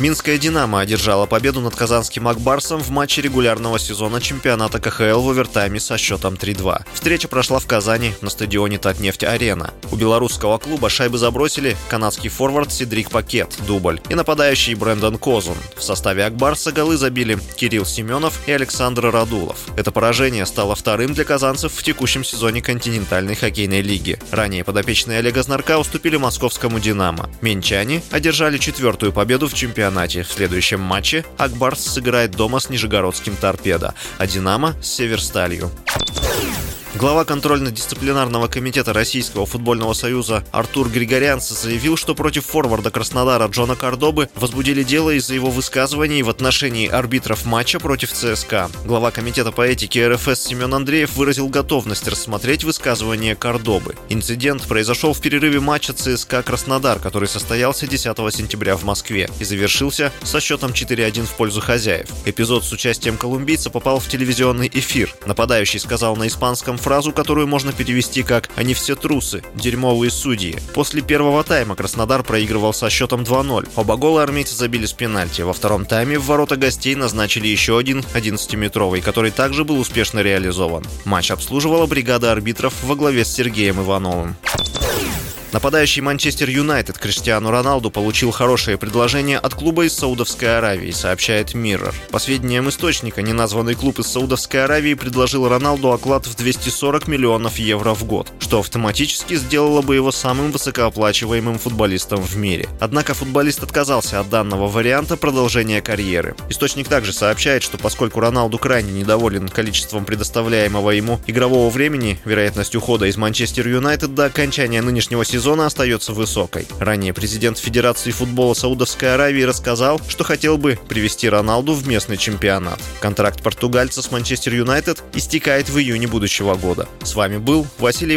Минская «Динамо» одержала победу над казанским «Акбарсом» в матче регулярного сезона чемпионата КХЛ в овертайме со счетом 3-2. Встреча прошла в Казани на стадионе «Татнефть-Арена». У белорусского клуба шайбы забросили канадский форвард Сидрик Пакет, дубль, и нападающий Брэндон Козун. В составе «Акбарса» голы забили Кирилл Семенов и Александр Радулов. Это поражение стало вторым для казанцев в текущем сезоне континентальной хоккейной лиги. Ранее подопечные Олега Знарка уступили московскому «Динамо». Менчане одержали четвертую победу в чемпионате чемпионате. В следующем матче Акбарс сыграет дома с Нижегородским «Торпедо», а «Динамо» с «Северсталью». Глава контрольно-дисциплинарного комитета Российского футбольного союза Артур Григорянц заявил, что против форварда Краснодара Джона Кордобы возбудили дело из-за его высказываний в отношении арбитров матча против ЦСКА. Глава комитета по этике РФС Семен Андреев выразил готовность рассмотреть высказывание Кордобы. Инцидент произошел в перерыве матча ЦСКА Краснодар, который состоялся 10 сентября в Москве и завершился со счетом 4-1 в пользу хозяев. Эпизод с участием колумбийца попал в телевизионный эфир. Нападающий сказал на испанском фразу, которую можно перевести как «они все трусы, дерьмовые судьи». После первого тайма Краснодар проигрывал со счетом 2-0. Оба гола армейцы забили с пенальти. Во втором тайме в ворота гостей назначили еще один 11-метровый, который также был успешно реализован. Матч обслуживала бригада арбитров во главе с Сергеем Ивановым. Нападающий Манчестер Юнайтед Криштиану Роналду получил хорошее предложение от клуба из Саудовской Аравии, сообщает Mirror. По сведениям источника, неназванный клуб из Саудовской Аравии предложил Роналду оклад в 240 миллионов евро в год, что автоматически сделало бы его самым высокооплачиваемым футболистом в мире. Однако футболист отказался от данного варианта продолжения карьеры. Источник также сообщает, что поскольку Роналду крайне недоволен количеством предоставляемого ему игрового времени, вероятность ухода из Манчестер Юнайтед до окончания нынешнего сезона остается высокой. Ранее президент Федерации футбола Саудовской Аравии рассказал, что хотел бы привести Роналду в местный чемпионат. Контракт португальца с Манчестер Юнайтед истекает в июне будущего года. С вами был Василий